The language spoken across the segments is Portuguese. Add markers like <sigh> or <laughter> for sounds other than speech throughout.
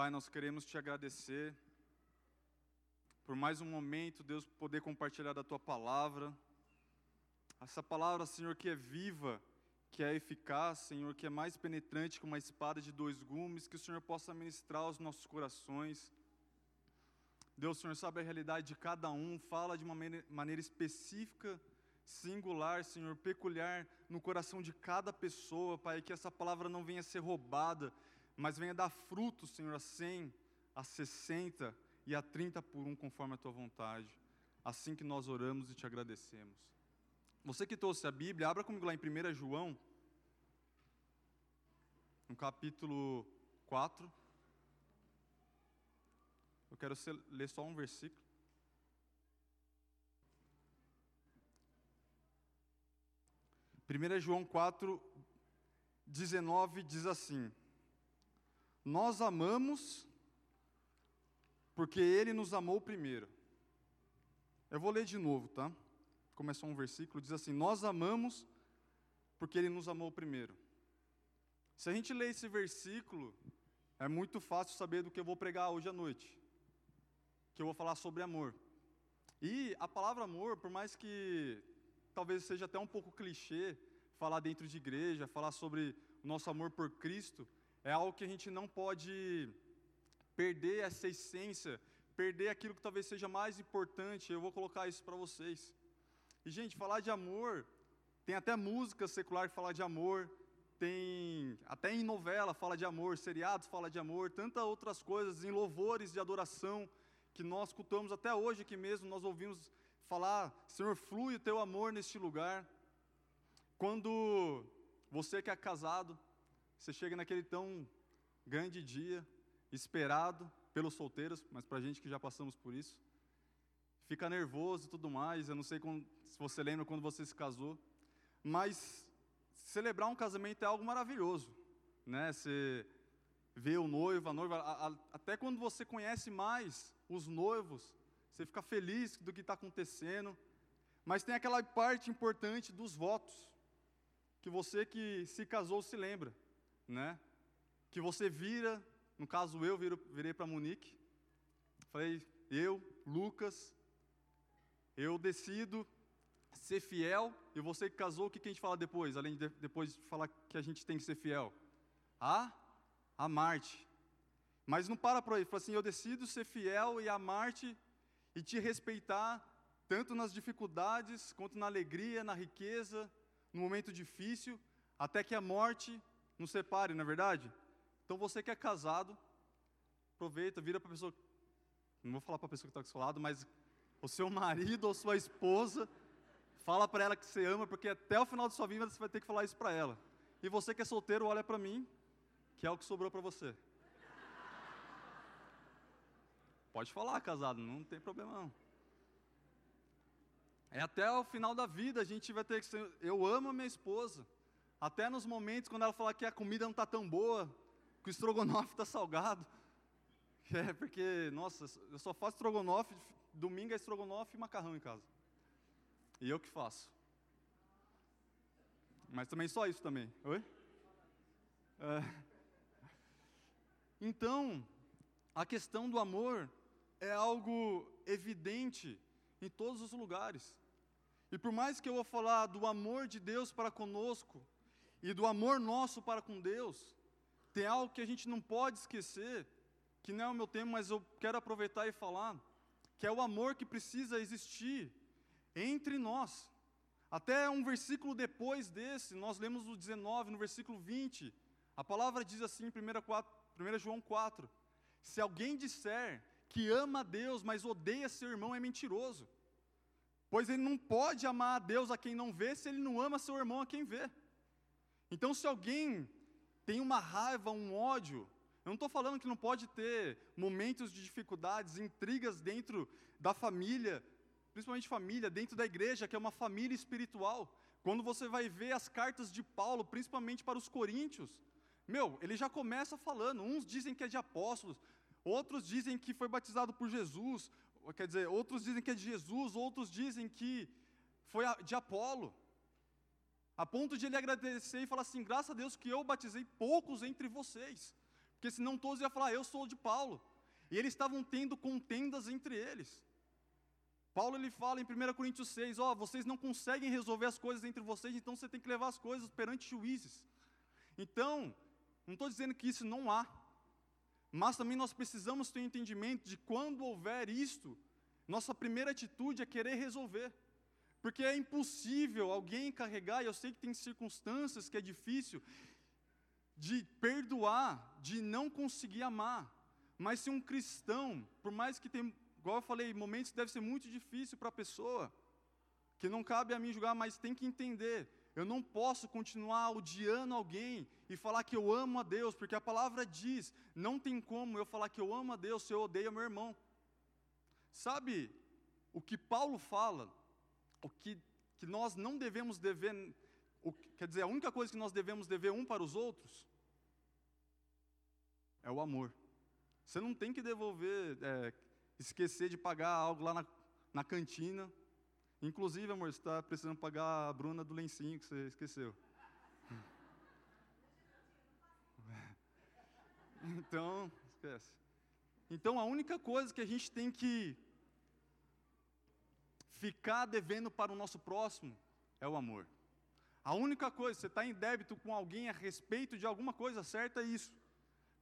Pai, nós queremos te agradecer por mais um momento, Deus, poder compartilhar da tua palavra. Essa palavra, Senhor, que é viva, que é eficaz, Senhor, que é mais penetrante que uma espada de dois gumes, que o Senhor possa ministrar aos nossos corações. Deus, Senhor sabe a realidade de cada um, fala de uma maneira específica, singular, Senhor, peculiar no coração de cada pessoa, Pai, que essa palavra não venha ser roubada, mas venha dar fruto, Senhor, a 100, a 60 e a 30 por um, conforme a tua vontade. Assim que nós oramos e te agradecemos. Você que trouxe a Bíblia, abra comigo lá em 1 João, no capítulo 4. Eu quero ler só um versículo. Primeira João 4, 19 diz assim: Nós amamos porque Ele nos amou primeiro. Eu vou ler de novo, tá? Começou um versículo, diz assim: Nós amamos porque Ele nos amou primeiro. Se a gente lê esse versículo, é muito fácil saber do que eu vou pregar hoje à noite que eu vou falar sobre amor. E a palavra amor, por mais que talvez seja até um pouco clichê falar dentro de igreja, falar sobre o nosso amor por Cristo, é algo que a gente não pode perder essa essência, perder aquilo que talvez seja mais importante. Eu vou colocar isso para vocês. E gente, falar de amor, tem até música secular que fala de amor, tem até em novela fala de amor, seriados fala de amor, tantas outras coisas, em louvores de adoração que nós cultuamos até hoje aqui mesmo, nós ouvimos falar, Senhor, flui o teu amor neste lugar. Quando você que é casado, você chega naquele tão grande dia, esperado pelos solteiros, mas para a gente que já passamos por isso, fica nervoso e tudo mais. Eu não sei quando, se você lembra quando você se casou, mas celebrar um casamento é algo maravilhoso, né? Você vê o noivo, a noiva, a, a, até quando você conhece mais os noivos, você fica feliz do que está acontecendo, mas tem aquela parte importante dos votos, que você que se casou se lembra, né? Que você vira, no caso eu viro, virei para Monique, falei, eu, Lucas, eu decido ser fiel, e você que casou, o que, que a gente fala depois, além de depois de falar que a gente tem que ser fiel? A amar-te. Mas não para por aí, fala assim: eu decido ser fiel e amar-te e te respeitar, tanto nas dificuldades, quanto na alegria, na riqueza, no momento difícil, até que a morte nos separe, não é verdade? Então você que é casado, aproveita, vira para a pessoa, não vou falar para a pessoa que está do seu lado, mas o seu marido ou sua esposa, fala para ela que você ama, porque até o final da sua vida você vai ter que falar isso para ela. E você que é solteiro, olha para mim, que é o que sobrou para você. Pode falar, casado, não tem problema não. É até o final da vida a gente vai ter que ser. Eu amo a minha esposa. Até nos momentos quando ela falar que a comida não está tão boa, que o estrogonofe está salgado. <laughs> É porque, nossa, eu só faço estrogonofe, domingo é estrogonofe e macarrão em casa. E eu que faço. Mas também só isso também. Oi? É. Então, a questão do amor é algo evidente em todos os lugares. E por mais que eu vou falar do amor de Deus para conosco e do amor nosso para com Deus, tem algo que a gente não pode esquecer, que não é o meu tema, mas eu quero aproveitar e falar, que é o amor que precisa existir entre nós. Até um versículo depois desse, nós lemos o 19, no versículo 20, a palavra diz assim em 1, 4, 1 João 4: Se alguém disser que ama a Deus, mas odeia seu irmão, é mentiroso. Pois ele não pode amar a Deus a quem não vê, se ele não ama seu irmão a quem vê. Então, se alguém tem uma raiva, um ódio, eu não estou falando que não pode ter momentos de dificuldades, intrigas dentro da família, principalmente família, dentro da igreja, que é uma família espiritual. Quando você vai ver as cartas de Paulo, principalmente para os coríntios, meu, ele já começa falando, uns dizem que é de apóstolos, outros dizem que foi batizado por Jesus, quer dizer, outros dizem que é de Jesus, outros dizem que foi de Apolo. A ponto de ele agradecer e falar assim: graças a Deus que eu batizei poucos entre vocês. Porque senão todos iam falar, eu sou de Paulo. E eles estavam tendo contendas entre eles. Paulo ele fala em 1 Coríntios 6, ó, oh, vocês não conseguem resolver as coisas entre vocês, então você tem que levar as coisas perante juízes. Então, não estou dizendo que isso não há, mas também nós precisamos ter um entendimento de quando houver isto, nossa primeira atitude é querer resolver. Porque é impossível alguém carregar, e eu sei que tem circunstâncias que é difícil, de perdoar, de não conseguir amar. Mas se um cristão, por mais que tenha, igual eu falei, momentos deve ser muito difícil para a pessoa, que não cabe a mim julgar, mas tem que entender. Eu não posso continuar odiando alguém e falar que eu amo a Deus, porque a palavra diz: não tem como eu falar que eu amo a Deus se eu odeio meu irmão. Sabe o que Paulo fala? O que, que nós não devemos dever, o, quer dizer, a única coisa que nós devemos dever um para os outros é o amor. Você não tem que devolver, é, esquecer de pagar algo lá na, na cantina. Inclusive, amor, você está precisando pagar a Bruna do lencinho que você esqueceu. <laughs> Então, esquece. Então, a única coisa que a gente tem que ficar devendo para o nosso próximo é o amor. A única coisa, você está em débito com alguém a respeito de alguma coisa certa é isso.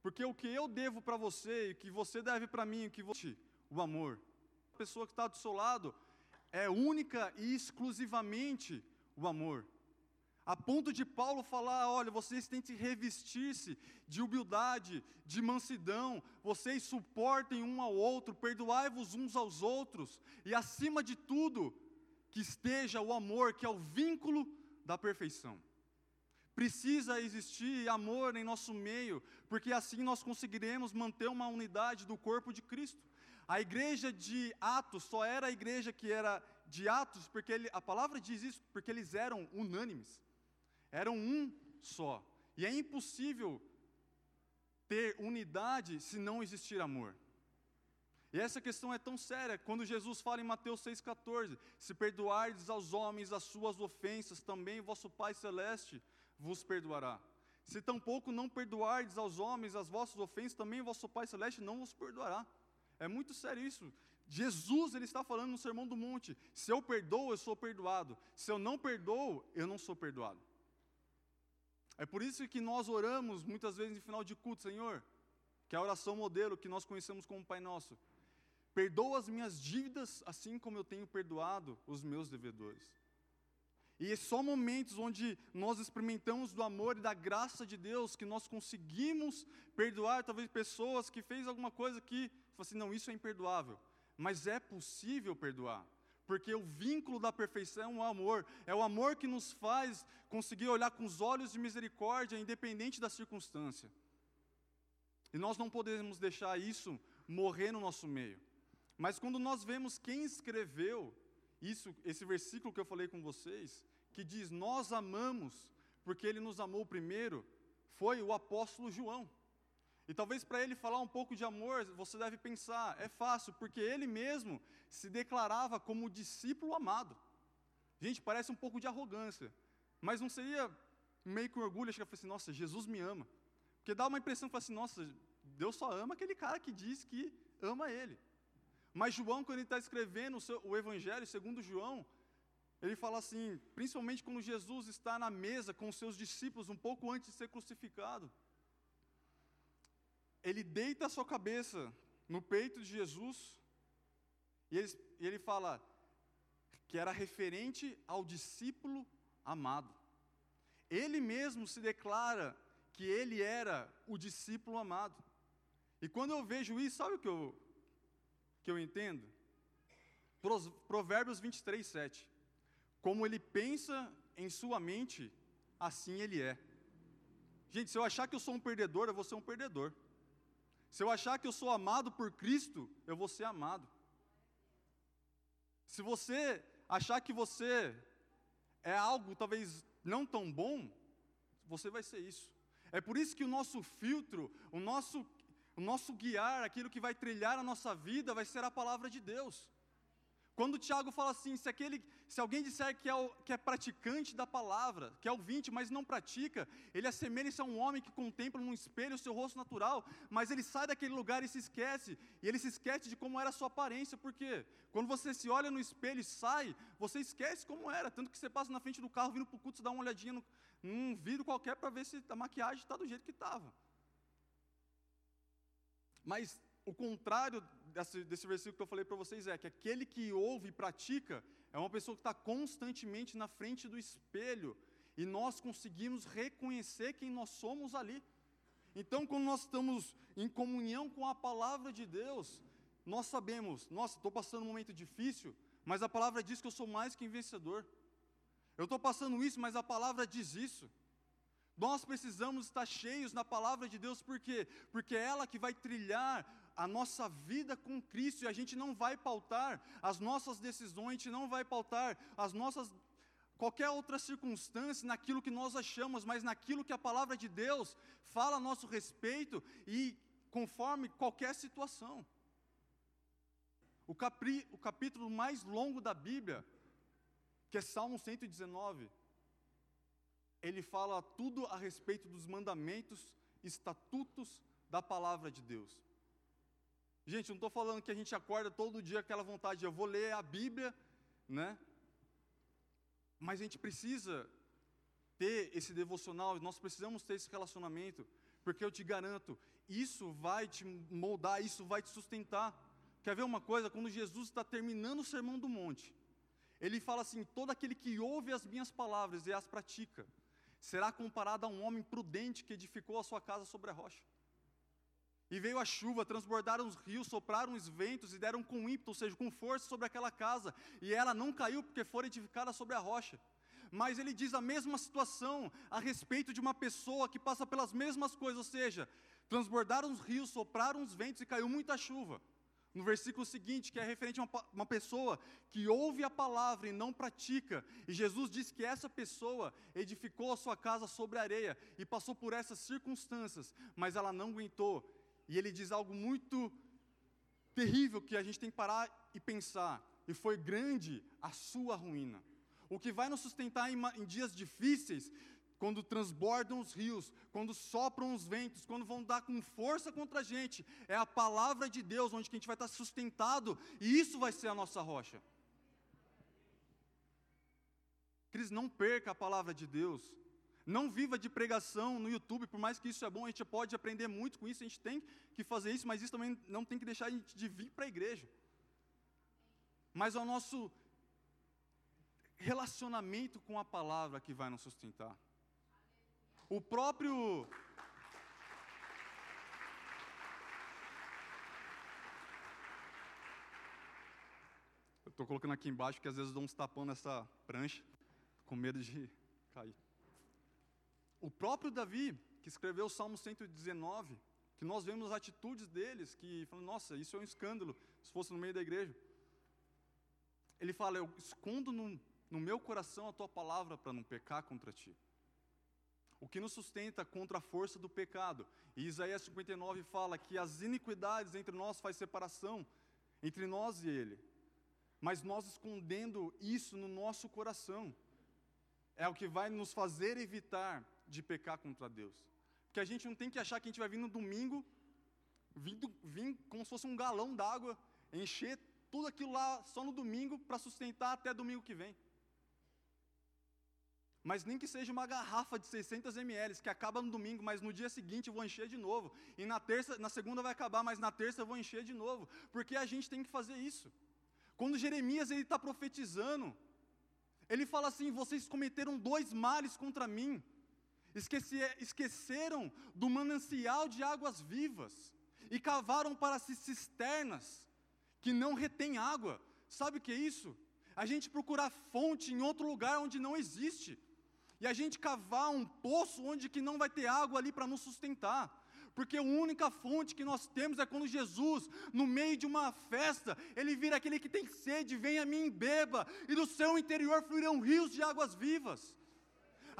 Porque o que eu devo para você, o que você deve para mim, o que você, o amor. A pessoa que está do seu lado é única e exclusivamente o amor. A ponto de Paulo falar: olha, vocês têm que revestir-se de humildade, de mansidão, vocês suportem um ao outro, perdoai-vos uns aos outros, e acima de tudo, que esteja o amor, que é o vínculo da perfeição. Precisa existir amor em nosso meio, porque assim nós conseguiremos manter uma unidade do corpo de Cristo. A igreja de Atos só era a igreja que era de Atos, porque ele, a palavra diz isso, porque eles eram unânimes eram um só. E é impossível ter unidade se não existir amor. E essa questão é tão séria, quando Jesus fala em Mateus 6,14: Se perdoardes aos homens as suas ofensas, também vosso Pai Celeste vos perdoará. Se tampouco não perdoardes aos homens as vossas ofensas, também vosso Pai Celeste não vos perdoará. É muito sério isso. Jesus ele está falando no Sermão do Monte: se eu perdoo, eu sou perdoado. Se eu não perdoo, eu não sou perdoado. É por isso que nós oramos muitas vezes no final de culto, Senhor, que é a oração modelo que nós conhecemos como Pai Nosso. Perdoa as minhas dívidas, assim como eu tenho perdoado os meus devedores. E é só momentos onde nós experimentamos do amor e da graça de Deus que nós conseguimos perdoar talvez pessoas que fez alguma coisa que, assim, não, isso é imperdoável. Mas é possível perdoar porque o vínculo da perfeição é o amor, é o amor que nos faz conseguir olhar com os olhos de misericórdia, independente da circunstância. E nós não podemos deixar isso morrer no nosso meio. Mas quando nós vemos quem escreveu isso, esse versículo que eu falei com vocês, que diz: Nós amamos porque ele nos amou primeiro, foi o apóstolo João. E talvez para ele falar um pouco de amor, você deve pensar, é fácil, porque ele mesmo se declarava como discípulo amado. Gente, parece um pouco de arrogância, mas não seria meio com orgulho chegar e falar assim, nossa, Jesus me ama. Porque dá uma impressão, fala assim, nossa, Deus só ama aquele cara que diz que ama ele. Mas João, quando ele está escrevendo o, seu, o Evangelho segundo João, ele fala assim, principalmente quando Jesus está na mesa com os seus discípulos, um pouco antes de ser crucificado ele deita a sua cabeça no peito de Jesus e ele, e ele fala que era referente ao discípulo amado. Ele mesmo se declara que ele era o discípulo amado. E quando eu vejo isso, sabe o que eu, que eu entendo? Provérbios 23, 7. Como ele pensa em sua mente, assim ele é. Gente, se eu achar que eu sou um perdedor, eu vou ser um perdedor. Se eu achar que eu sou amado por Cristo, eu vou ser amado. Se você achar que você é algo talvez não tão bom, você vai ser isso. É por isso que o nosso filtro, o nosso, o nosso guiar, aquilo que vai trilhar a nossa vida, vai ser a palavra de Deus. Quando Tiago fala assim, se, aquele, se alguém disser que é, o, que é praticante da palavra, que é ouvinte, mas não pratica, ele assemelha-se a um homem que contempla num espelho o seu rosto natural, mas ele sai daquele lugar e se esquece, e ele se esquece de como era a sua aparência, por quê? Quando você se olha no espelho e sai, você esquece como era, tanto que você passa na frente do carro, vindo para o culto, você dá uma olhadinha no, num vidro qualquer para ver se a maquiagem está do jeito que estava. Mas o contrário desse, desse versículo que eu falei para vocês é que aquele que ouve e pratica é uma pessoa que está constantemente na frente do espelho e nós conseguimos reconhecer quem nós somos ali. Então, quando nós estamos em comunhão com a palavra de Deus, nós sabemos, nossa, estou passando um momento difícil, mas a palavra diz que eu sou mais que vencedor. Eu estou passando isso, mas a palavra diz isso. Nós precisamos estar cheios na palavra de Deus, por quê? Porque é ela que vai trilhar a nossa vida com Cristo e a gente não vai pautar as nossas decisões, a gente não vai pautar as nossas qualquer outra circunstância naquilo que nós achamos, mas naquilo que a palavra de Deus fala a nosso respeito e conforme qualquer situação. O, capri, o capítulo mais longo da Bíblia, que é Salmo 119, ele fala tudo a respeito dos mandamentos, estatutos da palavra de Deus. Gente, não estou falando que a gente acorda todo dia aquela vontade, eu vou ler a Bíblia, né? Mas a gente precisa ter esse devocional, nós precisamos ter esse relacionamento, porque eu te garanto, isso vai te moldar, isso vai te sustentar. Quer ver uma coisa? Quando Jesus está terminando o sermão do monte, ele fala assim: todo aquele que ouve as minhas palavras e as pratica, será comparado a um homem prudente que edificou a sua casa sobre a rocha. E veio a chuva, transbordaram os rios, sopraram os ventos e deram com ímpeto, ou seja, com força sobre aquela casa, e ela não caiu porque foi edificada sobre a rocha. Mas ele diz a mesma situação a respeito de uma pessoa que passa pelas mesmas coisas, ou seja, transbordaram os rios, sopraram os ventos e caiu muita chuva. No versículo seguinte, que é referente a uma, uma, pessoa que ouve a palavra e não pratica, e Jesus diz que essa pessoa edificou a sua casa sobre a areia e passou por essas circunstâncias, mas ela não aguentou e ele diz algo muito terrível que a gente tem que parar e pensar. E foi grande a sua ruína. O que vai nos sustentar em, em dias difíceis, quando transbordam os rios, quando sopram os ventos, quando vão dar com força contra a gente, é a palavra de Deus onde a gente vai estar sustentado, e isso vai ser a nossa rocha. Cris, não perca a palavra de Deus. Não viva de pregação no YouTube, por mais que isso é bom, a gente pode aprender muito com isso, a gente tem que fazer isso, mas isso também não tem que deixar a gente de vir para a igreja. Mas é o nosso relacionamento com a palavra que vai nos sustentar. O próprio. Estou colocando aqui embaixo, que às vezes dou uns tapão nessa prancha, com medo de cair. O próprio Davi, que escreveu o Salmo 119, que nós vemos as atitudes deles, que falam, nossa, isso é um escândalo, se fosse no meio da igreja. Ele fala, eu escondo no, no meu coração a tua palavra para não pecar contra ti. O que nos sustenta contra a força do pecado. E Isaías 59 fala que as iniquidades entre nós faz separação entre nós e ele. Mas nós escondendo isso no nosso coração é o que vai nos fazer evitar de pecar contra Deus. Porque a gente não tem que achar que a gente vai vir no domingo, vir, vir como se fosse um galão d'água, encher tudo aquilo lá só no domingo para sustentar até domingo que vem. Mas nem que seja uma garrafa de 600 ml que acaba no domingo, mas no dia seguinte eu vou encher de novo. E na terça, na segunda vai acabar, mas na terça eu vou encher de novo. Porque a gente tem que fazer isso. Quando Jeremias ele está profetizando, ele fala assim: vocês cometeram dois males contra mim esqueceram do manancial de águas vivas e cavaram para si cisternas que não retêm água. Sabe o que é isso? A gente procurar fonte em outro lugar onde não existe. E a gente cavar um poço onde que não vai ter água ali para nos sustentar. Porque a única fonte que nós temos é quando Jesus, no meio de uma festa, ele vira aquele que tem sede, vem a mim e beba, e do seu interior fluirão rios de águas vivas.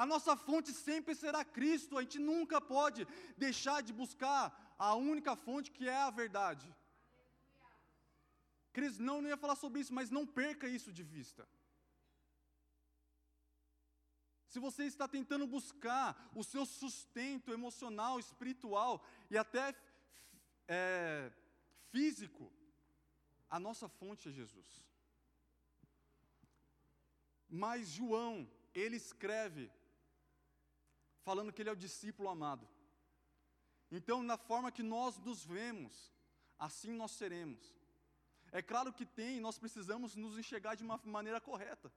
A nossa fonte sempre será Cristo. A gente nunca pode deixar de buscar a única fonte que é a verdade. Cris, não, não ia falar sobre isso, mas não perca isso de vista. Se você está tentando buscar o seu sustento emocional, espiritual e até é, físico, a nossa fonte é Jesus. Mas João, ele escreve falando que ele é o discípulo amado. Então, na forma que nós nos vemos, assim nós seremos. É claro que tem, nós precisamos nos enxergar de uma maneira correta.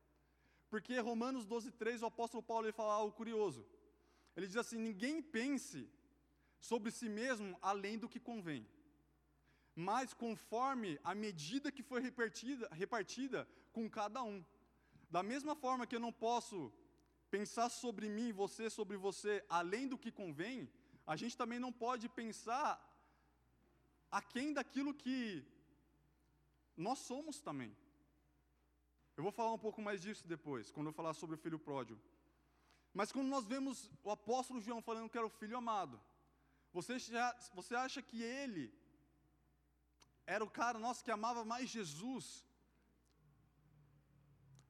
Porque Romanos 12, 3, o apóstolo Paulo ele fala algo curioso. Ele diz assim: ninguém pense sobre si mesmo além do que convém, mas conforme a medida que foi repartida, repartida com cada um. Da mesma forma que eu não posso pensar sobre mim, você sobre você, além do que convém, a gente também não pode pensar aquém daquilo que nós somos também. Eu vou falar um pouco mais disso depois, quando eu falar sobre o filho pródigo. Mas quando nós vemos o apóstolo João falando que era o filho amado, você, já, você acha que ele era o cara nosso que amava mais Jesus?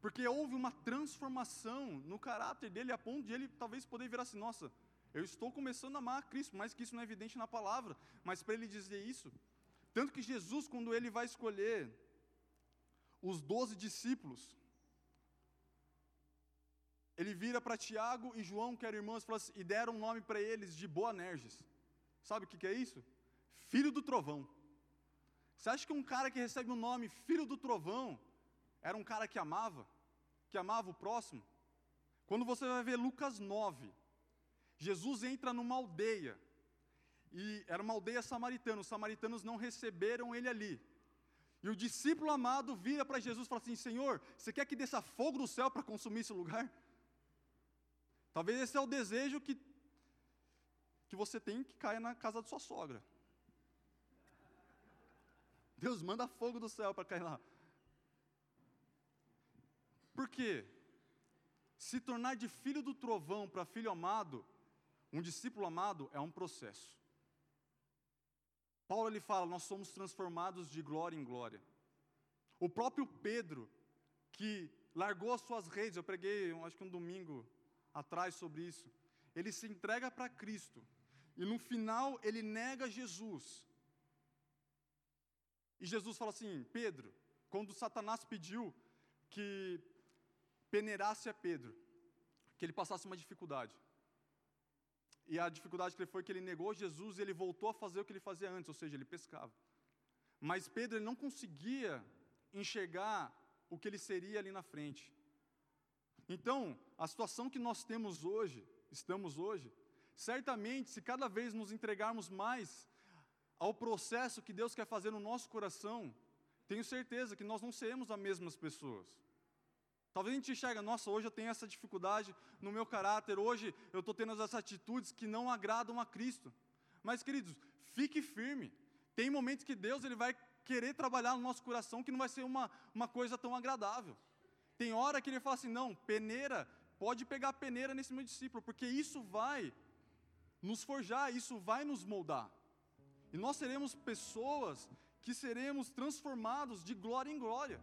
Porque houve uma transformação no caráter dele, a ponto de ele talvez poder virar assim: nossa, eu estou começando a amar Cristo, mais que isso não é evidente na palavra, mas para ele dizer isso. Tanto que Jesus, quando ele vai escolher os doze discípulos, ele vira para Tiago e João, que eram irmãos, e, assim, e deram um nome para eles de Boanerges. Sabe o que, que é isso? Filho do trovão. Você acha que um cara que recebe o nome filho do trovão era um cara que amava? Que amava o próximo? Quando você vai ver Lucas 9, Jesus entra numa aldeia, e era uma aldeia samaritana, os samaritanos não receberam ele ali. E o discípulo amado vira para Jesus e fala assim: Senhor, você quer que desça fogo do céu para consumir esse lugar? Talvez esse é o desejo que, que você tem que caia na casa da sua sogra. Deus manda fogo do céu para cair lá. Por quê? Se tornar de filho do trovão para filho amado um discípulo amado é um processo. Paulo ele fala, nós somos transformados de glória em glória. O próprio Pedro, que largou as suas redes, eu preguei, acho que um domingo atrás sobre isso. Ele se entrega para Cristo. E no final ele nega Jesus. E Jesus fala assim: Pedro, quando Satanás pediu que peneirasse a Pedro, que ele passasse uma dificuldade. E a dificuldade que ele foi que ele negou Jesus e ele voltou a fazer o que ele fazia antes, ou seja, ele pescava. Mas Pedro ele não conseguia enxergar o que ele seria ali na frente. Então, a situação que nós temos hoje, estamos hoje, certamente, se cada vez nos entregarmos mais ao processo que Deus quer fazer no nosso coração, tenho certeza que nós não seremos as mesmas pessoas. Talvez a gente enxerga, nossa, hoje eu tenho essa dificuldade no meu caráter, hoje eu estou tendo essas atitudes que não agradam a Cristo. Mas, queridos, fique firme. Tem momentos que Deus ele vai querer trabalhar no nosso coração que não vai ser uma, uma coisa tão agradável. Tem hora que ele fala assim, não, peneira, pode pegar peneira nesse meu discípulo, porque isso vai nos forjar, isso vai nos moldar. E nós seremos pessoas que seremos transformados de glória em glória.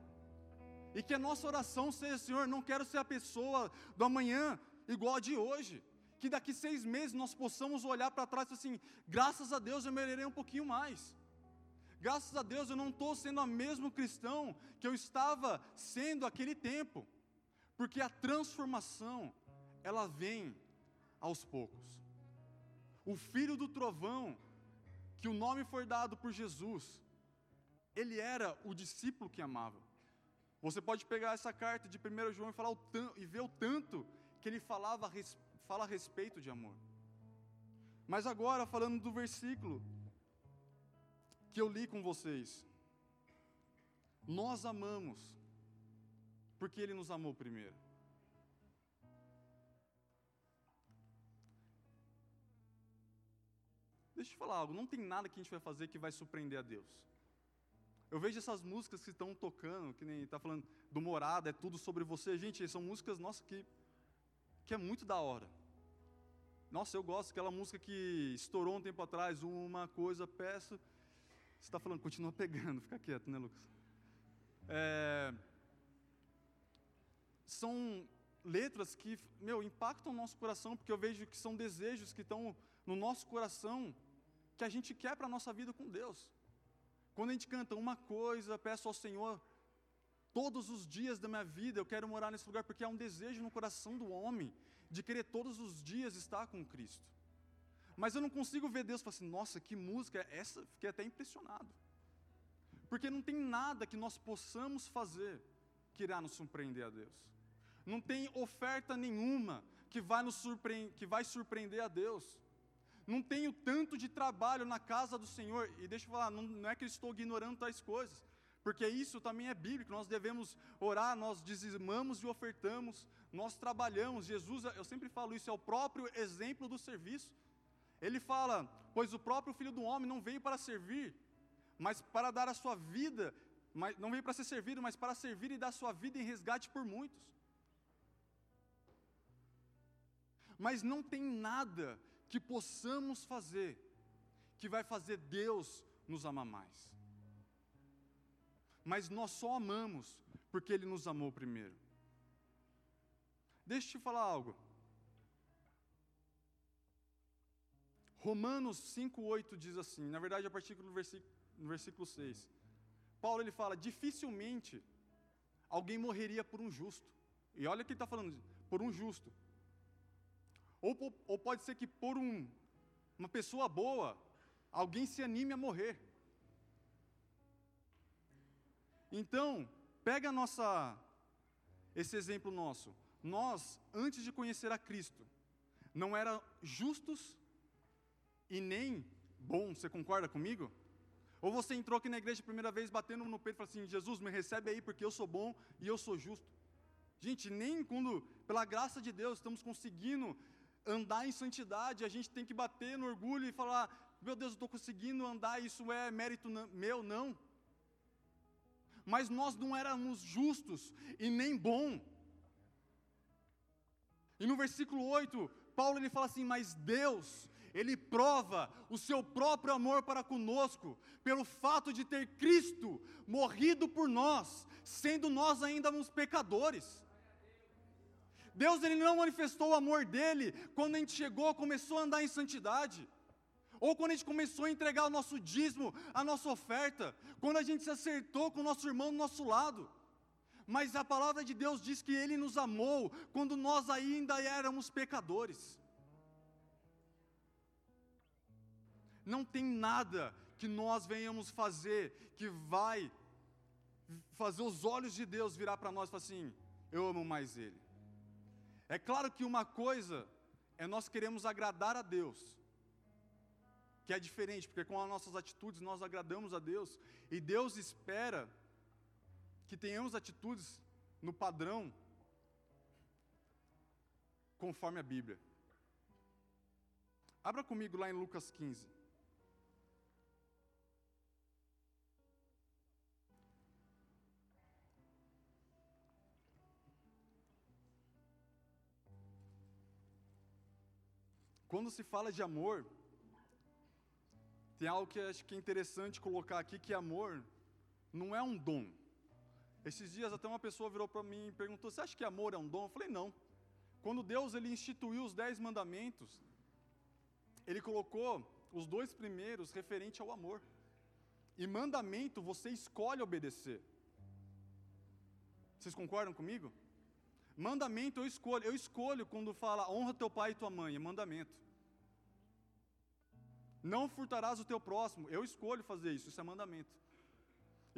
E que a nossa oração seja, Senhor, não quero ser a pessoa do amanhã igual a de hoje. Que daqui seis meses nós possamos olhar para trás e assim, graças a Deus eu melhorei um pouquinho mais. Graças a Deus eu não estou sendo o mesmo cristão que eu estava sendo aquele tempo. Porque a transformação, ela vem aos poucos. O filho do trovão, que o nome foi dado por Jesus, ele era o discípulo que amava. Você pode pegar essa carta de 1 João e, falar o e ver o tanto que ele falava, fala a respeito de amor. Mas agora, falando do versículo que eu li com vocês. Nós amamos, porque Ele nos amou primeiro. Deixa eu te falar algo, não tem nada que a gente vai fazer que vai surpreender a Deus. Eu vejo essas músicas que estão tocando, que nem está falando do Morada, é tudo sobre você. Gente, são músicas, nossa, que, que é muito da hora. Nossa, eu gosto daquela música que estourou um tempo atrás, uma coisa, peço. Você está falando, continua pegando, fica quieto, né, Lucas? é, são letras que, meu, impactam o nosso coração, porque eu vejo que são desejos que estão no nosso coração, que a gente quer para a nossa vida com Deus. Quando a gente canta uma coisa, peço ao Senhor, todos os dias da minha vida eu quero morar nesse lugar, porque há um desejo no coração do homem de querer todos os dias estar com Cristo. Mas eu não consigo ver Deus e falar assim, nossa, que música é essa? Fiquei até impressionado. Porque não tem nada que nós possamos fazer que irá nos surpreender a Deus. Não tem oferta nenhuma que vai, nos surpreender, que vai surpreender a Deus. Não tenho tanto de trabalho na casa do Senhor. E deixa eu falar, não, não é que eu estou ignorando tais coisas. Porque isso também é bíblico. Nós devemos orar, nós dizimamos e ofertamos, nós trabalhamos. Jesus, eu sempre falo isso, é o próprio exemplo do serviço. Ele fala: Pois o próprio filho do homem não veio para servir, mas para dar a sua vida, mas, não veio para ser servido, mas para servir e dar a sua vida em resgate por muitos. Mas não tem nada que possamos fazer que vai fazer Deus nos amar mais. Mas nós só amamos porque Ele nos amou primeiro. Deixa eu te falar algo. Romanos 5,8 diz assim, na verdade, a partir do versículo, no versículo 6. Paulo ele fala: dificilmente alguém morreria por um justo. E olha que ele está falando, por um justo. Ou, ou pode ser que por um, uma pessoa boa, alguém se anime a morrer. Então, pega nossa, esse exemplo nosso. Nós, antes de conhecer a Cristo, não eram justos e nem bom, você concorda comigo? Ou você entrou aqui na igreja a primeira vez batendo no peito e falou assim: Jesus, me recebe aí porque eu sou bom e eu sou justo. Gente, nem quando, pela graça de Deus, estamos conseguindo andar em santidade, a gente tem que bater no orgulho e falar: meu Deus, eu estou conseguindo andar, isso é mérito meu, não. Mas nós não éramos justos e nem bom. E no versículo 8, Paulo ele fala assim: Mas Deus, ele prova o seu próprio amor para conosco, pelo fato de ter Cristo morrido por nós, sendo nós ainda uns pecadores. Deus ele não manifestou o amor dele quando a gente chegou, começou a andar em santidade, ou quando a gente começou a entregar o nosso dízimo, a nossa oferta, quando a gente se acertou com o nosso irmão do nosso lado. Mas a palavra de Deus diz que ele nos amou quando nós ainda éramos pecadores. Não tem nada que nós venhamos fazer que vai fazer os olhos de Deus virar para nós e falar assim: eu amo mais Ele. É claro que uma coisa é nós queremos agradar a Deus, que é diferente, porque com as nossas atitudes nós agradamos a Deus, e Deus espera que tenhamos atitudes no padrão conforme a Bíblia. Abra comigo lá em Lucas 15. Quando se fala de amor, tem algo que acho que é interessante colocar aqui, que amor não é um dom. Esses dias até uma pessoa virou para mim e perguntou, você acha que amor é um dom? Eu falei, não. Quando Deus ele instituiu os dez mandamentos, Ele colocou os dois primeiros referente ao amor. E mandamento você escolhe obedecer. Vocês concordam comigo? Mandamento eu escolho. Eu escolho quando fala honra teu pai e tua mãe, é mandamento. Não furtarás o teu próximo. Eu escolho fazer isso, isso é mandamento.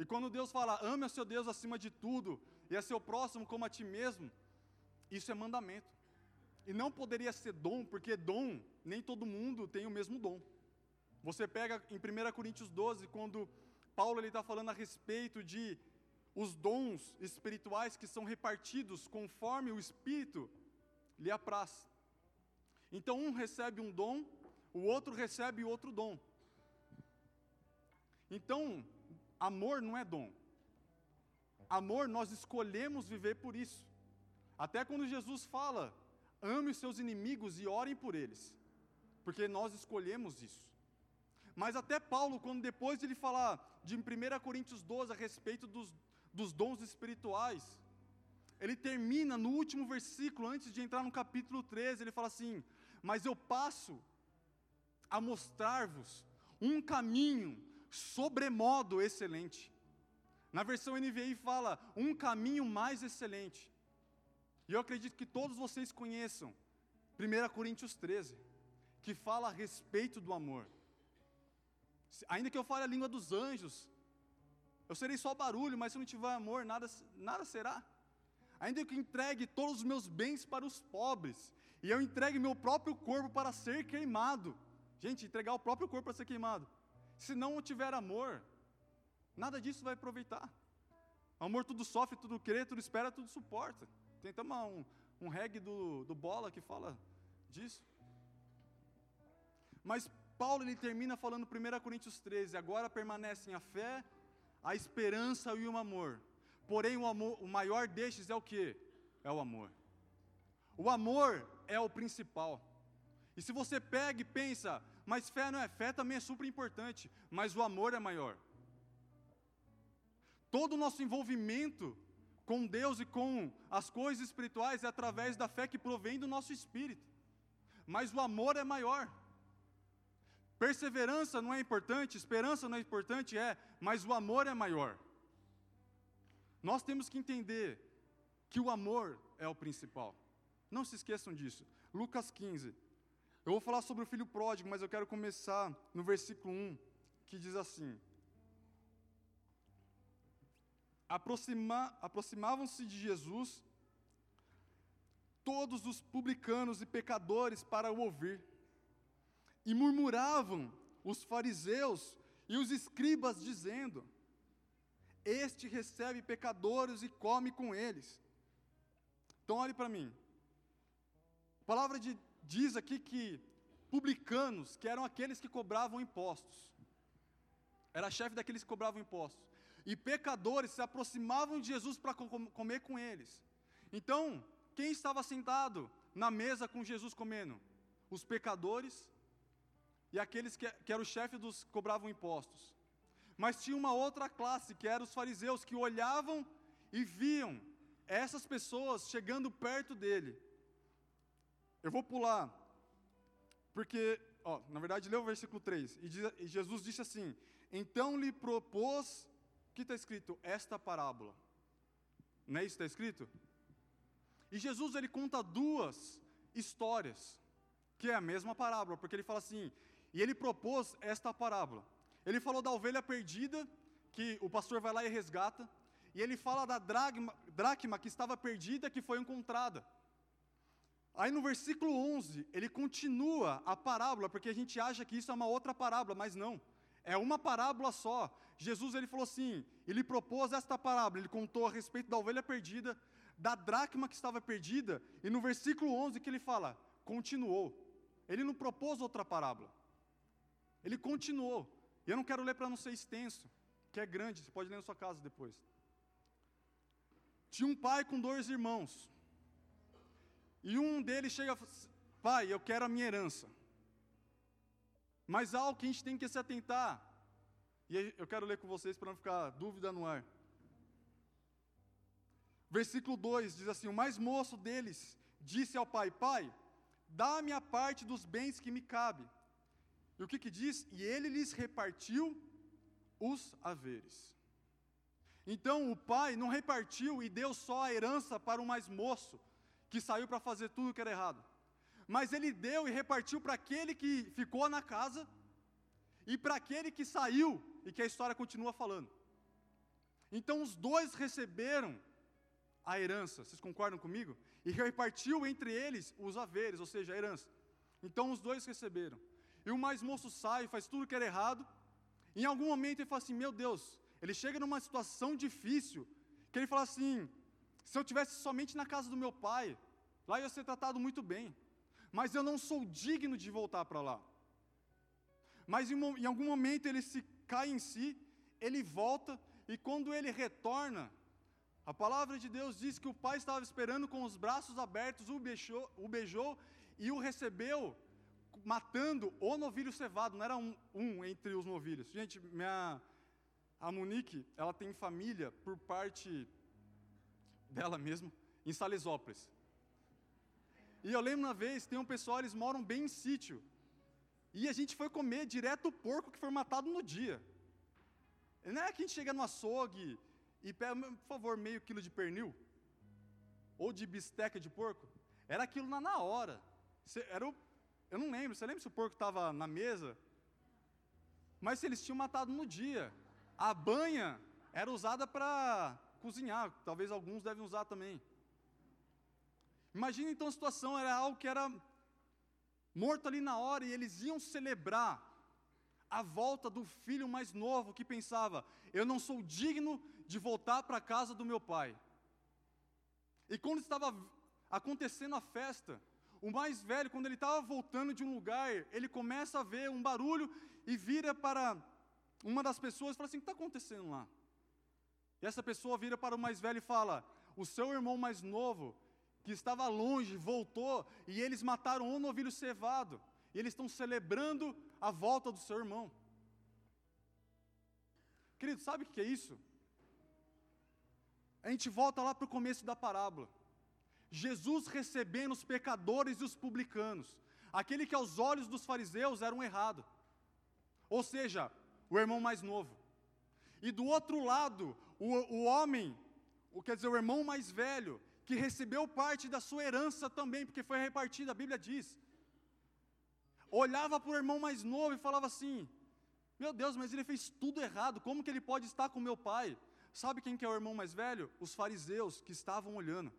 E quando Deus fala, ame a seu Deus acima de tudo, e a seu próximo como a ti mesmo, isso é mandamento. E não poderia ser dom, porque dom, nem todo mundo tem o mesmo dom. Você pega em 1 Coríntios 12, quando Paulo está falando a respeito de os dons espirituais que são repartidos conforme o Espírito lhe apraz. Então um recebe um dom, o outro recebe outro dom. Então, amor não é dom. Amor nós escolhemos viver por isso. Até quando Jesus fala, ame os seus inimigos e orem por eles, porque nós escolhemos isso. Mas até Paulo, quando depois de ele falar de 1 Coríntios 12 a respeito dos dos dons espirituais. Ele termina no último versículo, antes de entrar no capítulo 13, ele fala assim: Mas eu passo a mostrar-vos um caminho sobremodo excelente. Na versão NVI fala um caminho mais excelente. E eu acredito que todos vocês conheçam 1 Coríntios 13, que fala a respeito do amor. Ainda que eu fale a língua dos anjos, eu serei só barulho, mas se não tiver amor, nada, nada será. Ainda que eu entregue todos os meus bens para os pobres, e eu entregue meu próprio corpo para ser queimado. Gente, entregar o próprio corpo para ser queimado. Se não tiver amor, nada disso vai aproveitar. Amor tudo sofre, tudo crê, tudo espera, tudo suporta. Tem até uma, um, um reggae do, do Bola que fala disso. Mas Paulo ele termina falando 1 Coríntios 13: agora permanecem a fé, a esperança e o amor. Porém, o, amor, o maior destes é o que? É o amor. O amor é o principal. E se você pega e pensa, mas fé não é, fé também é super importante, mas o amor é maior. Todo o nosso envolvimento com Deus e com as coisas espirituais é através da fé que provém do nosso espírito. Mas o amor é maior. Perseverança não é importante, esperança não é importante, é, mas o amor é maior. Nós temos que entender que o amor é o principal. Não se esqueçam disso. Lucas 15. Eu vou falar sobre o filho pródigo, mas eu quero começar no versículo 1, que diz assim: Aproxima, Aproximavam-se de Jesus todos os publicanos e pecadores para o ouvir. E murmuravam os fariseus e os escribas, dizendo: Este recebe pecadores e come com eles. Então, olhe para mim. A palavra de, diz aqui que publicanos, que eram aqueles que cobravam impostos, era chefe daqueles que cobravam impostos, e pecadores se aproximavam de Jesus para comer com eles. Então, quem estava sentado na mesa com Jesus comendo? Os pecadores e aqueles que, que eram o chefe dos cobravam impostos. Mas tinha uma outra classe, que eram os fariseus, que olhavam e viam essas pessoas chegando perto dele. Eu vou pular, porque, ó, na verdade, lê o versículo 3. E, diz, e Jesus disse assim: Então lhe propôs, que está escrito? Esta parábola. Não é isso que está escrito? E Jesus ele conta duas histórias, que é a mesma parábola, porque ele fala assim: e ele propôs esta parábola. Ele falou da ovelha perdida, que o pastor vai lá e resgata, e ele fala da dracma, dracma que estava perdida, que foi encontrada. Aí no versículo 11, ele continua a parábola, porque a gente acha que isso é uma outra parábola, mas não. É uma parábola só. Jesus ele falou assim, ele propôs esta parábola, ele contou a respeito da ovelha perdida, da dracma que estava perdida, e no versículo 11 que ele fala, continuou. Ele não propôs outra parábola. Ele continuou. E eu não quero ler para não ser extenso, que é grande, você pode ler na sua casa depois. Tinha um pai com dois irmãos. E um deles chega fala, pai, eu quero a minha herança. Mas algo que a gente tem que se atentar. E eu quero ler com vocês para não ficar dúvida no ar. Versículo 2 diz assim: O mais moço deles disse ao pai: Pai, dá-me a parte dos bens que me cabe. E o que, que diz? E ele lhes repartiu os haveres. Então o pai não repartiu e deu só a herança para o mais moço, que saiu para fazer tudo que era errado. Mas ele deu e repartiu para aquele que ficou na casa e para aquele que saiu e que a história continua falando. Então os dois receberam a herança, vocês concordam comigo? E repartiu entre eles os haveres, ou seja, a herança. Então os dois receberam. E o mais moço sai, faz tudo que era errado. Em algum momento ele fala assim: Meu Deus, ele chega numa situação difícil, que ele fala assim: Se eu tivesse somente na casa do meu pai, lá eu ia ser tratado muito bem. Mas eu não sou digno de voltar para lá. Mas em, em algum momento ele se cai em si, ele volta, e quando ele retorna, a palavra de Deus diz que o pai estava esperando com os braços abertos, o beijou, o beijou e o recebeu matando o novilho cevado, não era um, um entre os novilhos. Gente, minha, a Monique, ela tem família por parte dela mesma em Salesópolis. E eu lembro uma vez, tem um pessoal, eles moram bem em sítio. E a gente foi comer direto o porco que foi matado no dia. Não é que a gente chega no açougue e pega, por favor, meio quilo de pernil, ou de bisteca de porco. Era aquilo na, na hora. Era o, eu não lembro, você lembra se o porco estava na mesa? Mas se eles tinham matado no dia. A banha era usada para cozinhar, talvez alguns devem usar também. Imagina então a situação, era algo que era morto ali na hora e eles iam celebrar a volta do filho mais novo que pensava: eu não sou digno de voltar para a casa do meu pai. E quando estava acontecendo a festa, o mais velho, quando ele estava voltando de um lugar, ele começa a ver um barulho e vira para uma das pessoas e fala assim: O que está acontecendo lá? E essa pessoa vira para o mais velho e fala: O seu irmão mais novo, que estava longe, voltou e eles mataram um novilho cevado. E eles estão celebrando a volta do seu irmão. Querido, sabe o que é isso? A gente volta lá para o começo da parábola. Jesus recebendo os pecadores e os publicanos, aquele que aos olhos dos fariseus era um errado, ou seja, o irmão mais novo. E do outro lado, o, o homem, o, quer dizer, o irmão mais velho, que recebeu parte da sua herança também, porque foi repartida, a Bíblia diz. Olhava para o irmão mais novo e falava assim: Meu Deus, mas ele fez tudo errado, como que ele pode estar com meu pai? Sabe quem que é o irmão mais velho? Os fariseus que estavam olhando.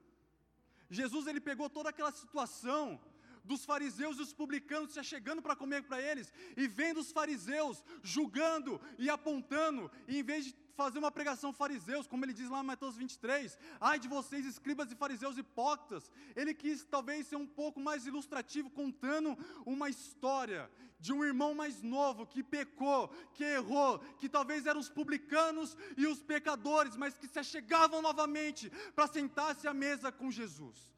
Jesus ele pegou toda aquela situação dos fariseus e os publicanos se chegando para comer para eles e vendo os fariseus julgando e apontando, e em vez de fazer uma pregação fariseus, como ele diz lá em Mateus 23, ai de vocês escribas e fariseus hipócritas. Ele quis talvez ser um pouco mais ilustrativo contando uma história de um irmão mais novo que pecou, que errou, que talvez eram os publicanos e os pecadores, mas que se achegavam novamente para sentar-se à mesa com Jesus.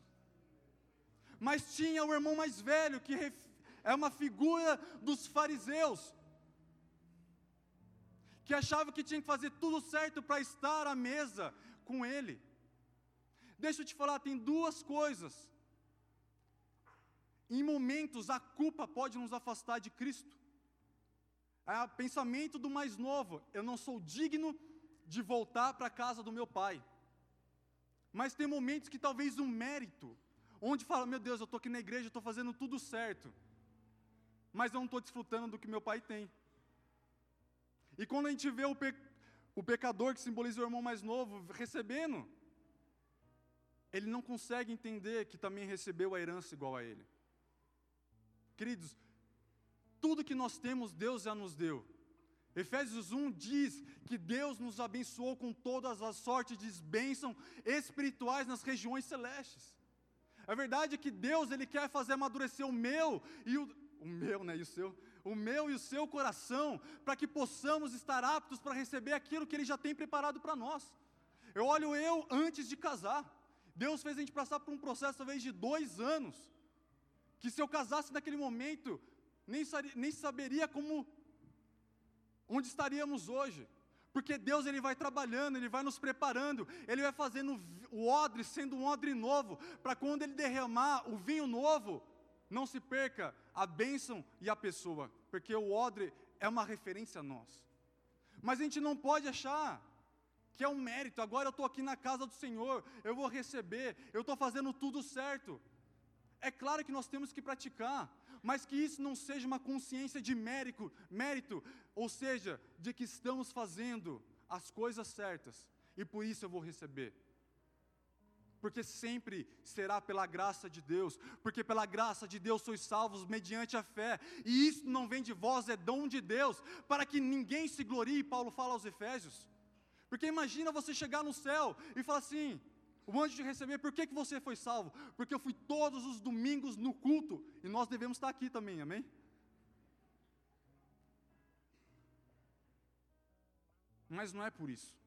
Mas tinha o irmão mais velho, que é uma figura dos fariseus, que achava que tinha que fazer tudo certo para estar à mesa com ele. Deixa eu te falar, tem duas coisas em momentos, a culpa pode nos afastar de Cristo. É o pensamento do mais novo: eu não sou digno de voltar para a casa do meu pai. Mas tem momentos que talvez um mérito, onde fala: meu Deus, eu estou aqui na igreja, estou fazendo tudo certo, mas eu não estou desfrutando do que meu pai tem. E quando a gente vê o, pe o pecador, que simboliza o irmão mais novo, recebendo, ele não consegue entender que também recebeu a herança igual a ele. Queridos, tudo que nós temos, Deus já nos deu. Efésios 1 diz que Deus nos abençoou com todas as sortes de bênçãos espirituais nas regiões celestes. A verdade é que Deus ele quer fazer amadurecer o meu e o, o meu, né, e o seu, o meu e o seu coração, para que possamos estar aptos para receber aquilo que Ele já tem preparado para nós. Eu olho eu antes de casar. Deus fez a gente passar por um processo talvez de dois anos que se eu casasse naquele momento, nem, nem saberia como, onde estaríamos hoje. Porque Deus ele vai trabalhando, ele vai nos preparando, ele vai fazendo o odre sendo um odre novo, para quando ele derramar o vinho novo, não se perca a bênção e a pessoa, porque o odre é uma referência a nós. Mas a gente não pode achar que é um mérito, agora eu estou aqui na casa do Senhor, eu vou receber, eu estou fazendo tudo certo. É claro que nós temos que praticar, mas que isso não seja uma consciência de mérito, mérito, ou seja, de que estamos fazendo as coisas certas e por isso eu vou receber. Porque sempre será pela graça de Deus, porque pela graça de Deus sois salvos mediante a fé, e isso não vem de vós, é dom de Deus, para que ninguém se glorie, Paulo fala aos Efésios. Porque imagina você chegar no céu e falar assim: o anjo de receber, por que, que você foi salvo? Porque eu fui todos os domingos no culto, e nós devemos estar aqui também, amém? Mas não é por isso.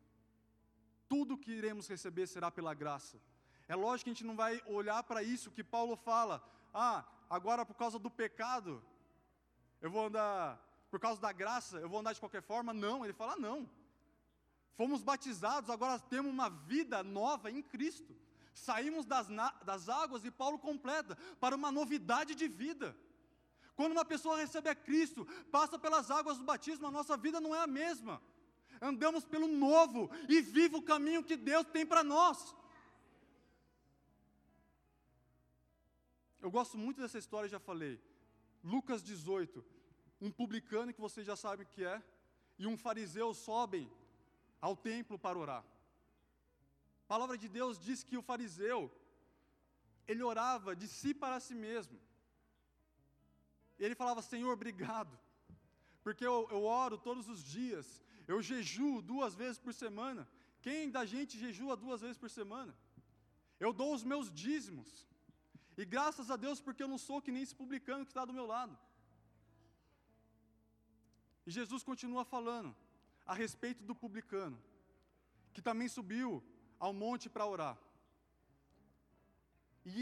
Tudo que iremos receber será pela graça. É lógico que a gente não vai olhar para isso que Paulo fala, ah, agora por causa do pecado, eu vou andar, por causa da graça, eu vou andar de qualquer forma. Não, ele fala, não. Fomos batizados, agora temos uma vida nova em Cristo. Saímos das, das águas e Paulo completa para uma novidade de vida. Quando uma pessoa recebe a Cristo, passa pelas águas do batismo, a nossa vida não é a mesma. Andamos pelo novo e viva o caminho que Deus tem para nós. Eu gosto muito dessa história, já falei. Lucas 18, um publicano que vocês já sabem que é, e um fariseu sobem ao templo para orar. A palavra de Deus diz que o fariseu, ele orava de si para si mesmo. Ele falava: Senhor, obrigado, porque eu, eu oro todos os dias, eu jejuo duas vezes por semana. Quem da gente jejua duas vezes por semana? Eu dou os meus dízimos. E graças a Deus, porque eu não sou que nem esse publicano que está do meu lado. E Jesus continua falando a respeito do publicano, que também subiu ao monte para orar. E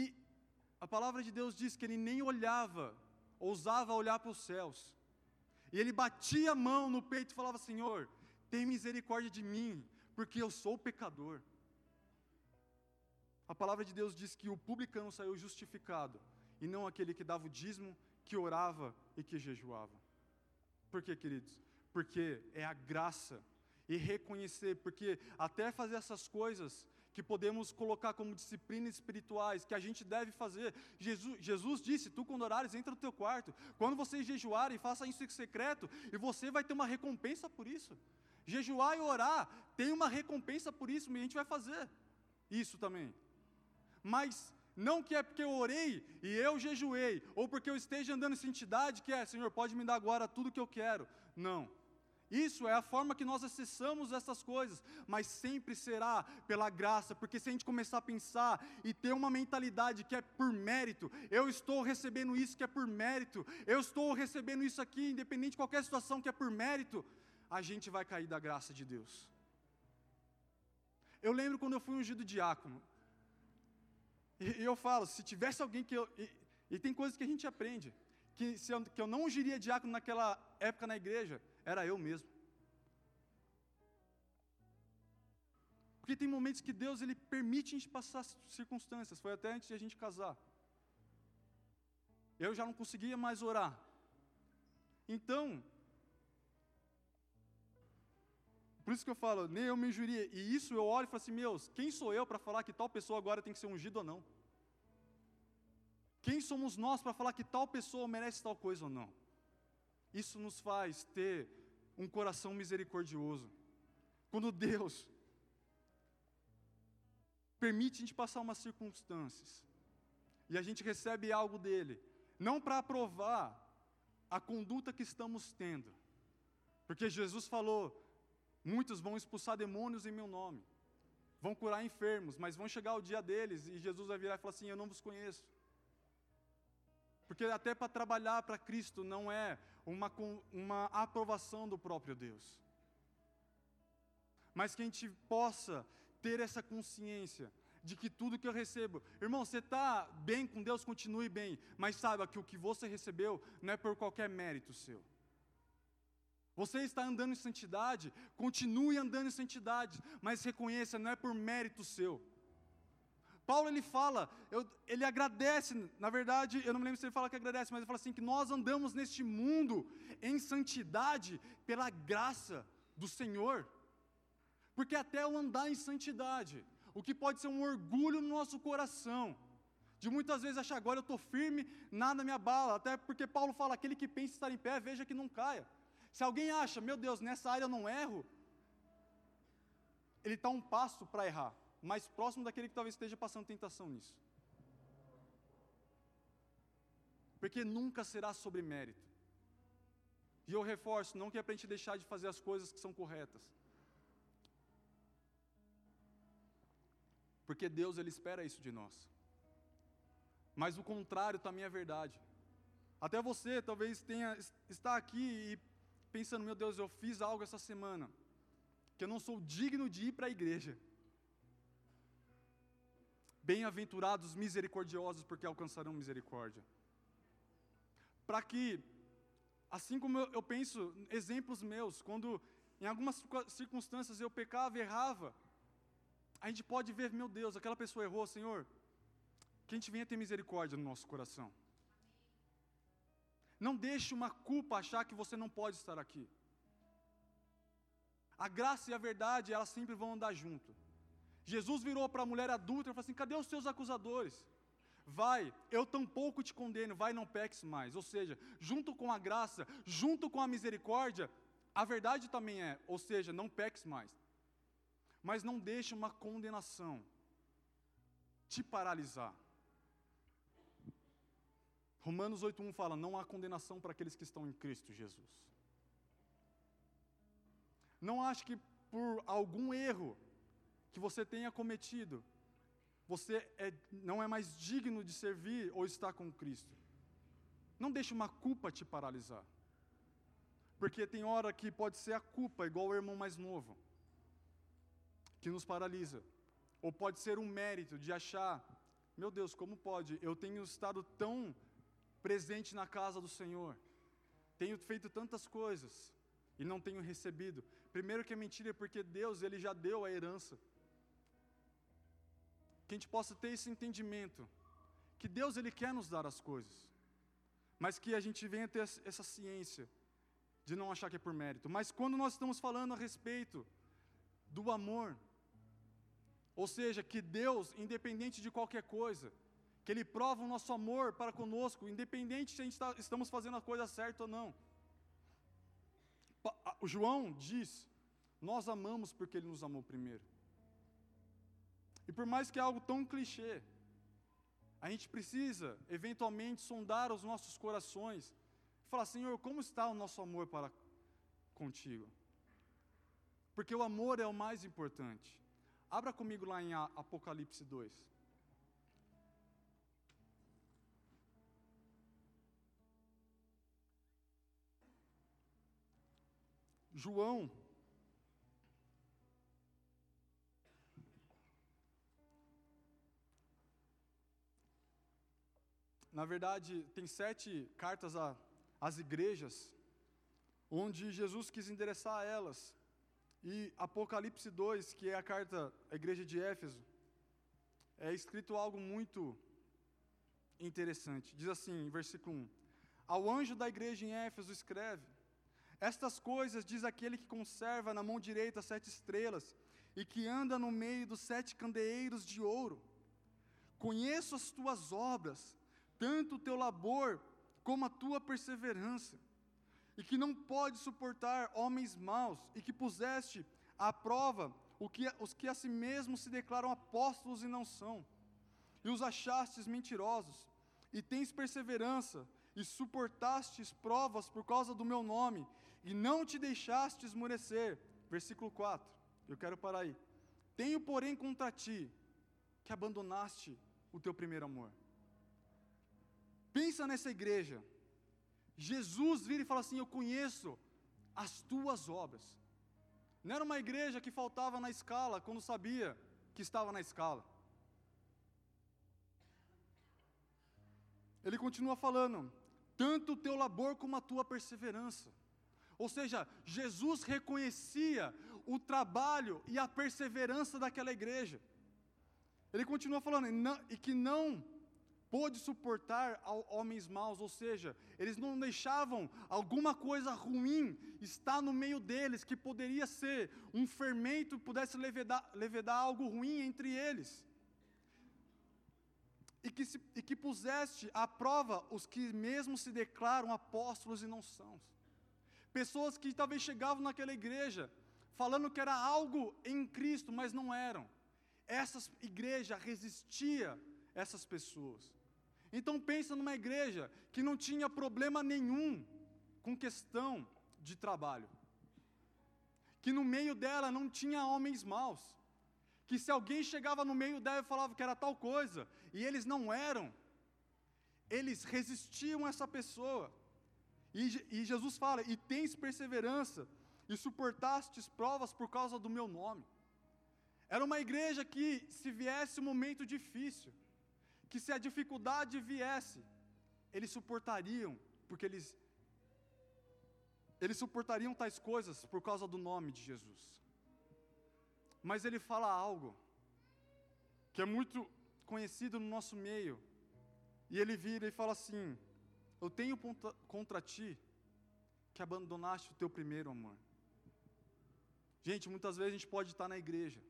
a palavra de Deus diz que ele nem olhava, ousava olhar para os céus. E ele batia a mão no peito e falava: Senhor, tem misericórdia de mim, porque eu sou pecador. A palavra de Deus diz que o publicano saiu justificado, e não aquele que dava o dízimo, que orava e que jejuava. Por quê, queridos? Porque é a graça e reconhecer, porque até fazer essas coisas que podemos colocar como disciplinas espirituais, que a gente deve fazer. Jesus, Jesus disse: Tu, quando orares, entra no teu quarto. Quando vocês jejuarem, faça isso em secreto, e você vai ter uma recompensa por isso. Jejuar e orar tem uma recompensa por isso, e a gente vai fazer isso também. Mas não que é porque eu orei e eu jejuei, ou porque eu esteja andando em santidade, que é, Senhor, pode me dar agora tudo que eu quero. Não. Isso é a forma que nós acessamos essas coisas, mas sempre será pela graça, porque se a gente começar a pensar e ter uma mentalidade que é por mérito, eu estou recebendo isso que é por mérito, eu estou recebendo isso aqui, independente de qualquer situação que é por mérito, a gente vai cair da graça de Deus. Eu lembro quando eu fui ungido diácono, e, e eu falo, se tivesse alguém que eu. E, e, tem coisas que a gente aprende, que, se eu, que eu não ungiria diácono naquela época na igreja, era eu mesmo. Porque tem momentos que Deus ele permite a gente passar circunstâncias, foi até antes de a gente casar. Eu já não conseguia mais orar. Então, por isso que eu falo, nem eu me injuria. E isso eu olho e falo assim, meus, quem sou eu para falar que tal pessoa agora tem que ser ungida ou não? Quem somos nós para falar que tal pessoa merece tal coisa ou não? Isso nos faz ter um coração misericordioso. Quando Deus permite a gente passar umas circunstâncias e a gente recebe algo dele, não para aprovar a conduta que estamos tendo, porque Jesus falou: muitos vão expulsar demônios em meu nome, vão curar enfermos, mas vão chegar o dia deles e Jesus vai virar e falar assim: Eu não vos conheço. Porque até para trabalhar para Cristo não é uma, uma aprovação do próprio Deus. Mas que a gente possa ter essa consciência de que tudo que eu recebo, irmão, você está bem com Deus, continue bem, mas saiba que o que você recebeu não é por qualquer mérito seu. Você está andando em santidade, continue andando em santidade, mas reconheça, não é por mérito seu. Paulo ele fala, eu, ele agradece, na verdade, eu não me lembro se ele fala que agradece, mas ele fala assim: que nós andamos neste mundo em santidade pela graça do Senhor. Porque até o andar em santidade, o que pode ser um orgulho no nosso coração, de muitas vezes achar agora eu estou firme, nada me abala, até porque Paulo fala: aquele que pensa estar em pé, veja que não caia. Se alguém acha, meu Deus, nessa área eu não erro, ele está um passo para errar mais próximo daquele que talvez esteja passando tentação nisso. Porque nunca será sobre mérito. E eu reforço, não que é para a gente deixar de fazer as coisas que são corretas. Porque Deus ele espera isso de nós. Mas o contrário também é verdade. Até você talvez tenha está aqui e pensando, meu Deus, eu fiz algo essa semana que eu não sou digno de ir para a igreja. Bem-aventurados misericordiosos, porque alcançarão misericórdia. Para que, assim como eu, penso, exemplos meus, quando em algumas circunstâncias eu pecava, errava, a gente pode ver, meu Deus, aquela pessoa errou, Senhor, que a gente venha ter misericórdia no nosso coração. Não deixe uma culpa achar que você não pode estar aqui. A graça e a verdade, elas sempre vão andar junto. Jesus virou para a mulher adulta e falou assim: cadê os seus acusadores? Vai, eu tampouco te condeno, vai, não peques mais. Ou seja, junto com a graça, junto com a misericórdia, a verdade também é, ou seja, não peques mais. Mas não deixe uma condenação te paralisar. Romanos 8:1 fala: "Não há condenação para aqueles que estão em Cristo Jesus". Não ache que por algum erro que você tenha cometido, você é, não é mais digno de servir ou estar com Cristo. Não deixe uma culpa te paralisar. Porque tem hora que pode ser a culpa, igual o irmão mais novo, que nos paralisa. Ou pode ser um mérito de achar, meu Deus, como pode? Eu tenho estado tão presente na casa do Senhor, tenho feito tantas coisas e não tenho recebido. Primeiro que é mentira, porque Deus ele já deu a herança que a gente possa ter esse entendimento, que Deus ele quer nos dar as coisas, mas que a gente venha ter essa ciência de não achar que é por mérito. Mas quando nós estamos falando a respeito do amor, ou seja, que Deus, independente de qualquer coisa, que Ele prova o nosso amor para conosco, independente se a gente está, estamos fazendo a coisa certa ou não. O João diz: Nós amamos porque Ele nos amou primeiro. E por mais que é algo tão clichê, a gente precisa, eventualmente, sondar os nossos corações e falar: Senhor, como está o nosso amor para contigo? Porque o amor é o mais importante. Abra comigo lá em Apocalipse 2. João Na verdade, tem sete cartas às igrejas, onde Jesus quis endereçar a elas. E Apocalipse 2, que é a carta à igreja de Éfeso, é escrito algo muito interessante. Diz assim, versículo 1: Ao anjo da igreja em Éfeso escreve: Estas coisas diz aquele que conserva na mão direita sete estrelas e que anda no meio dos sete candeeiros de ouro. Conheço as tuas obras tanto o teu labor como a tua perseverança, e que não pode suportar homens maus, e que puseste à prova que, os que a si mesmos se declaram apóstolos e não são, e os achastes mentirosos, e tens perseverança, e suportastes provas por causa do meu nome, e não te deixaste esmorecer. Versículo 4, eu quero parar aí. Tenho, porém, contra ti que abandonaste o teu primeiro amor. Pensa nessa igreja. Jesus vira e fala assim: Eu conheço as tuas obras. Não era uma igreja que faltava na escala quando sabia que estava na escala. Ele continua falando: tanto o teu labor como a tua perseverança. Ou seja, Jesus reconhecia o trabalho e a perseverança daquela igreja. Ele continua falando, e que não pôde suportar homens maus, ou seja, eles não deixavam alguma coisa ruim estar no meio deles, que poderia ser um fermento, pudesse levedar, levedar algo ruim entre eles. E que, se, e que puseste à prova os que mesmo se declaram apóstolos e não são. Pessoas que talvez chegavam naquela igreja falando que era algo em Cristo, mas não eram. Essa igreja resistia essas pessoas. Então pensa numa igreja que não tinha problema nenhum com questão de trabalho. Que no meio dela não tinha homens maus. Que se alguém chegava no meio dela e falava que era tal coisa, e eles não eram, eles resistiam a essa pessoa. E, e Jesus fala: e tens perseverança, e suportastes provas por causa do meu nome. Era uma igreja que, se viesse um momento difícil, que se a dificuldade viesse, eles suportariam, porque eles eles suportariam tais coisas por causa do nome de Jesus. Mas ele fala algo que é muito conhecido no nosso meio. E ele vira e fala assim: Eu tenho contra ti que abandonaste o teu primeiro amor. Gente, muitas vezes a gente pode estar na igreja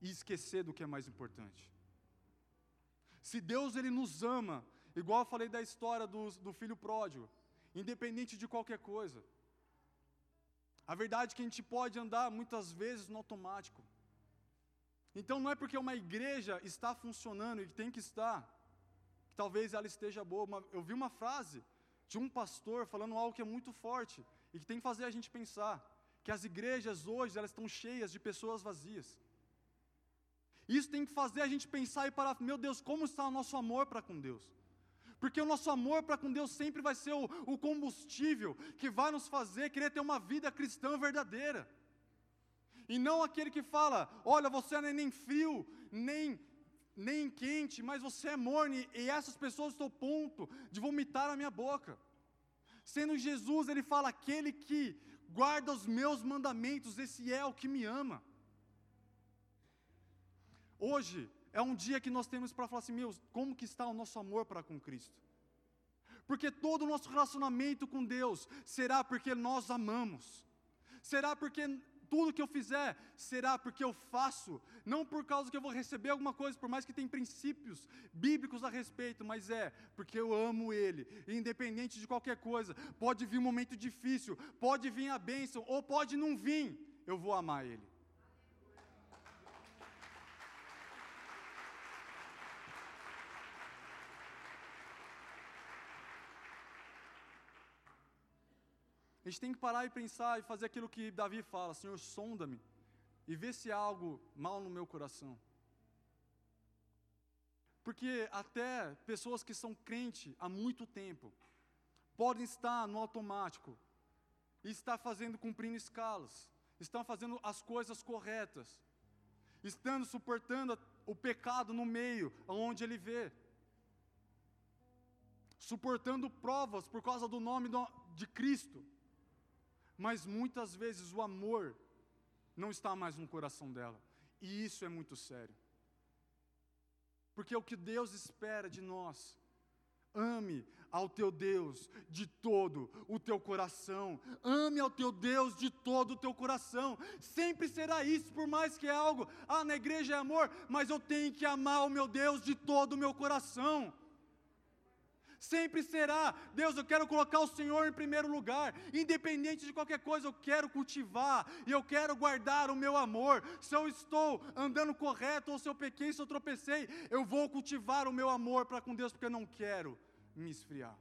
e esquecer do que é mais importante. Se Deus ele nos ama, igual eu falei da história do, do filho pródigo, independente de qualquer coisa. A verdade é que a gente pode andar muitas vezes no automático. Então não é porque uma igreja está funcionando e tem que estar, que talvez ela esteja boa. Eu vi uma frase de um pastor falando algo que é muito forte e que tem que fazer a gente pensar que as igrejas hoje elas estão cheias de pessoas vazias. Isso tem que fazer a gente pensar e parar, meu Deus, como está o nosso amor para com Deus? Porque o nosso amor para com Deus sempre vai ser o, o, combustível que vai nos fazer querer ter uma vida cristã verdadeira. E não aquele que fala, olha, você não é nem frio, nem, nem quente, mas você é morno, e essas pessoas estão a ponto de vomitar na minha boca. Sendo Jesus, ele fala, aquele que guarda os meus mandamentos, esse é o que me ama. Hoje é um dia que nós temos para falar assim, meu, como que está o nosso amor para com Cristo? Porque todo o nosso relacionamento com Deus será porque nós amamos. Será porque tudo que eu fizer será porque eu faço, não por causa que eu vou receber alguma coisa, por mais que tenha princípios bíblicos a respeito, mas é porque eu amo Ele, independente de qualquer coisa. Pode vir um momento difícil, pode vir a bênção, ou pode não vir, eu vou amar Ele. A gente tem que parar e pensar e fazer aquilo que Davi fala: Senhor, sonda-me e vê se há algo mal no meu coração. Porque até pessoas que são crentes há muito tempo podem estar no automático e estar fazendo, cumprindo escalas, estão fazendo as coisas corretas, estando suportando o pecado no meio, onde ele vê, suportando provas por causa do nome de Cristo mas muitas vezes o amor não está mais no coração dela, e isso é muito sério. Porque o que Deus espera de nós, ame ao teu Deus de todo o teu coração, ame ao teu Deus de todo o teu coração, sempre será isso, por mais que é algo, ah, na igreja é amor, mas eu tenho que amar o meu Deus de todo o meu coração sempre será. Deus, eu quero colocar o Senhor em primeiro lugar, independente de qualquer coisa, eu quero cultivar e eu quero guardar o meu amor. Se eu estou andando correto ou se eu pequei, se eu tropecei, eu vou cultivar o meu amor para com Deus, porque eu não quero me esfriar.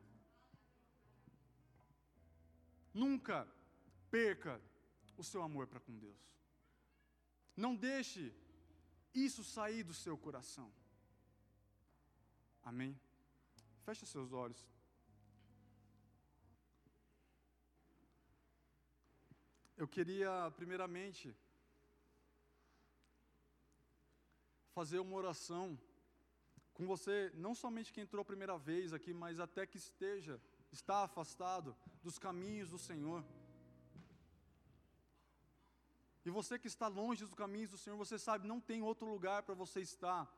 Nunca perca o seu amor para com Deus. Não deixe isso sair do seu coração. Amém? Feche seus olhos. Eu queria, primeiramente, fazer uma oração com você, não somente que entrou a primeira vez aqui, mas até que esteja, está afastado dos caminhos do Senhor. E você que está longe dos caminhos do Senhor, você sabe, não tem outro lugar para você estar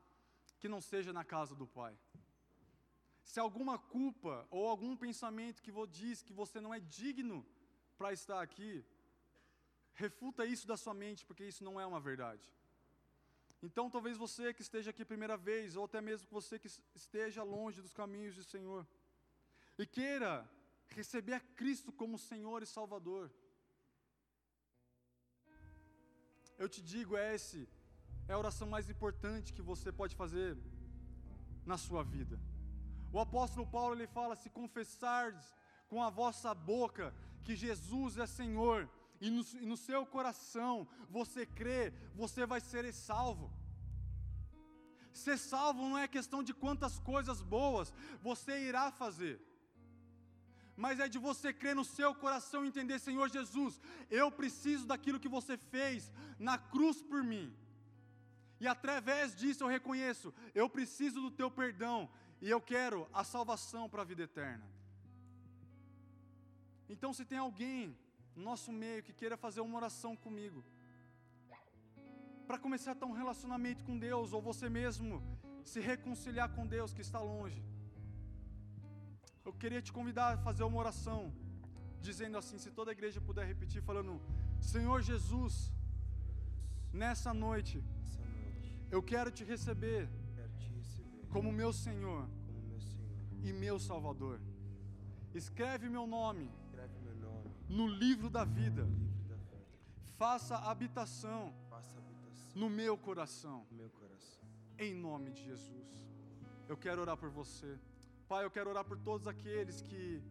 que não seja na casa do Pai. Se alguma culpa ou algum pensamento que diz que você não é digno para estar aqui, refuta isso da sua mente, porque isso não é uma verdade. Então, talvez você que esteja aqui primeira vez, ou até mesmo você que esteja longe dos caminhos do Senhor, e queira receber a Cristo como Senhor e Salvador, eu te digo, é esse é a oração mais importante que você pode fazer na sua vida. O apóstolo Paulo ele fala: se confessardes com a vossa boca que Jesus é Senhor, e no, e no seu coração você crê, você vai ser salvo. Ser salvo não é questão de quantas coisas boas você irá fazer, mas é de você crer no seu coração e entender, Senhor Jesus, eu preciso daquilo que você fez na cruz por mim. E através disso eu reconheço, eu preciso do teu perdão, e eu quero a salvação para a vida eterna. Então, se tem alguém no nosso meio que queira fazer uma oração comigo, para começar a ter um relacionamento com Deus, ou você mesmo se reconciliar com Deus que está longe, eu queria te convidar a fazer uma oração, dizendo assim: se toda a igreja puder repetir, falando, Senhor Jesus, nessa noite, eu quero te receber como meu Senhor como meu Senhor. e meu Salvador. Escreve meu nome Escreve meu nome no livro da vida, no livro da vida. faça habitação Faça habitação no meu coração, no meu coração. em nome de Jesus. Eu quero orar por você. Pai, eu quero orar por todos aqueles que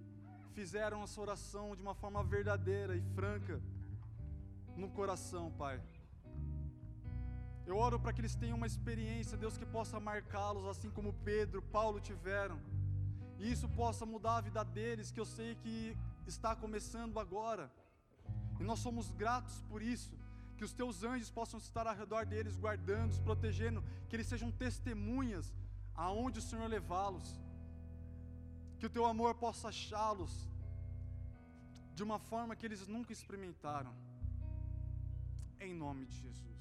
fizeram essa oração de uma forma verdadeira e franca no coração, Pai. Eu oro para que eles tenham uma experiência, Deus, que possa marcá-los assim como Pedro, Paulo tiveram. E isso possa mudar a vida deles, que eu sei que está começando agora. E nós somos gratos por isso. Que os teus anjos possam estar ao redor deles, guardando-os, protegendo, que eles sejam testemunhas aonde o Senhor levá-los. Que o teu amor possa achá-los de uma forma que eles nunca experimentaram. Em nome de Jesus.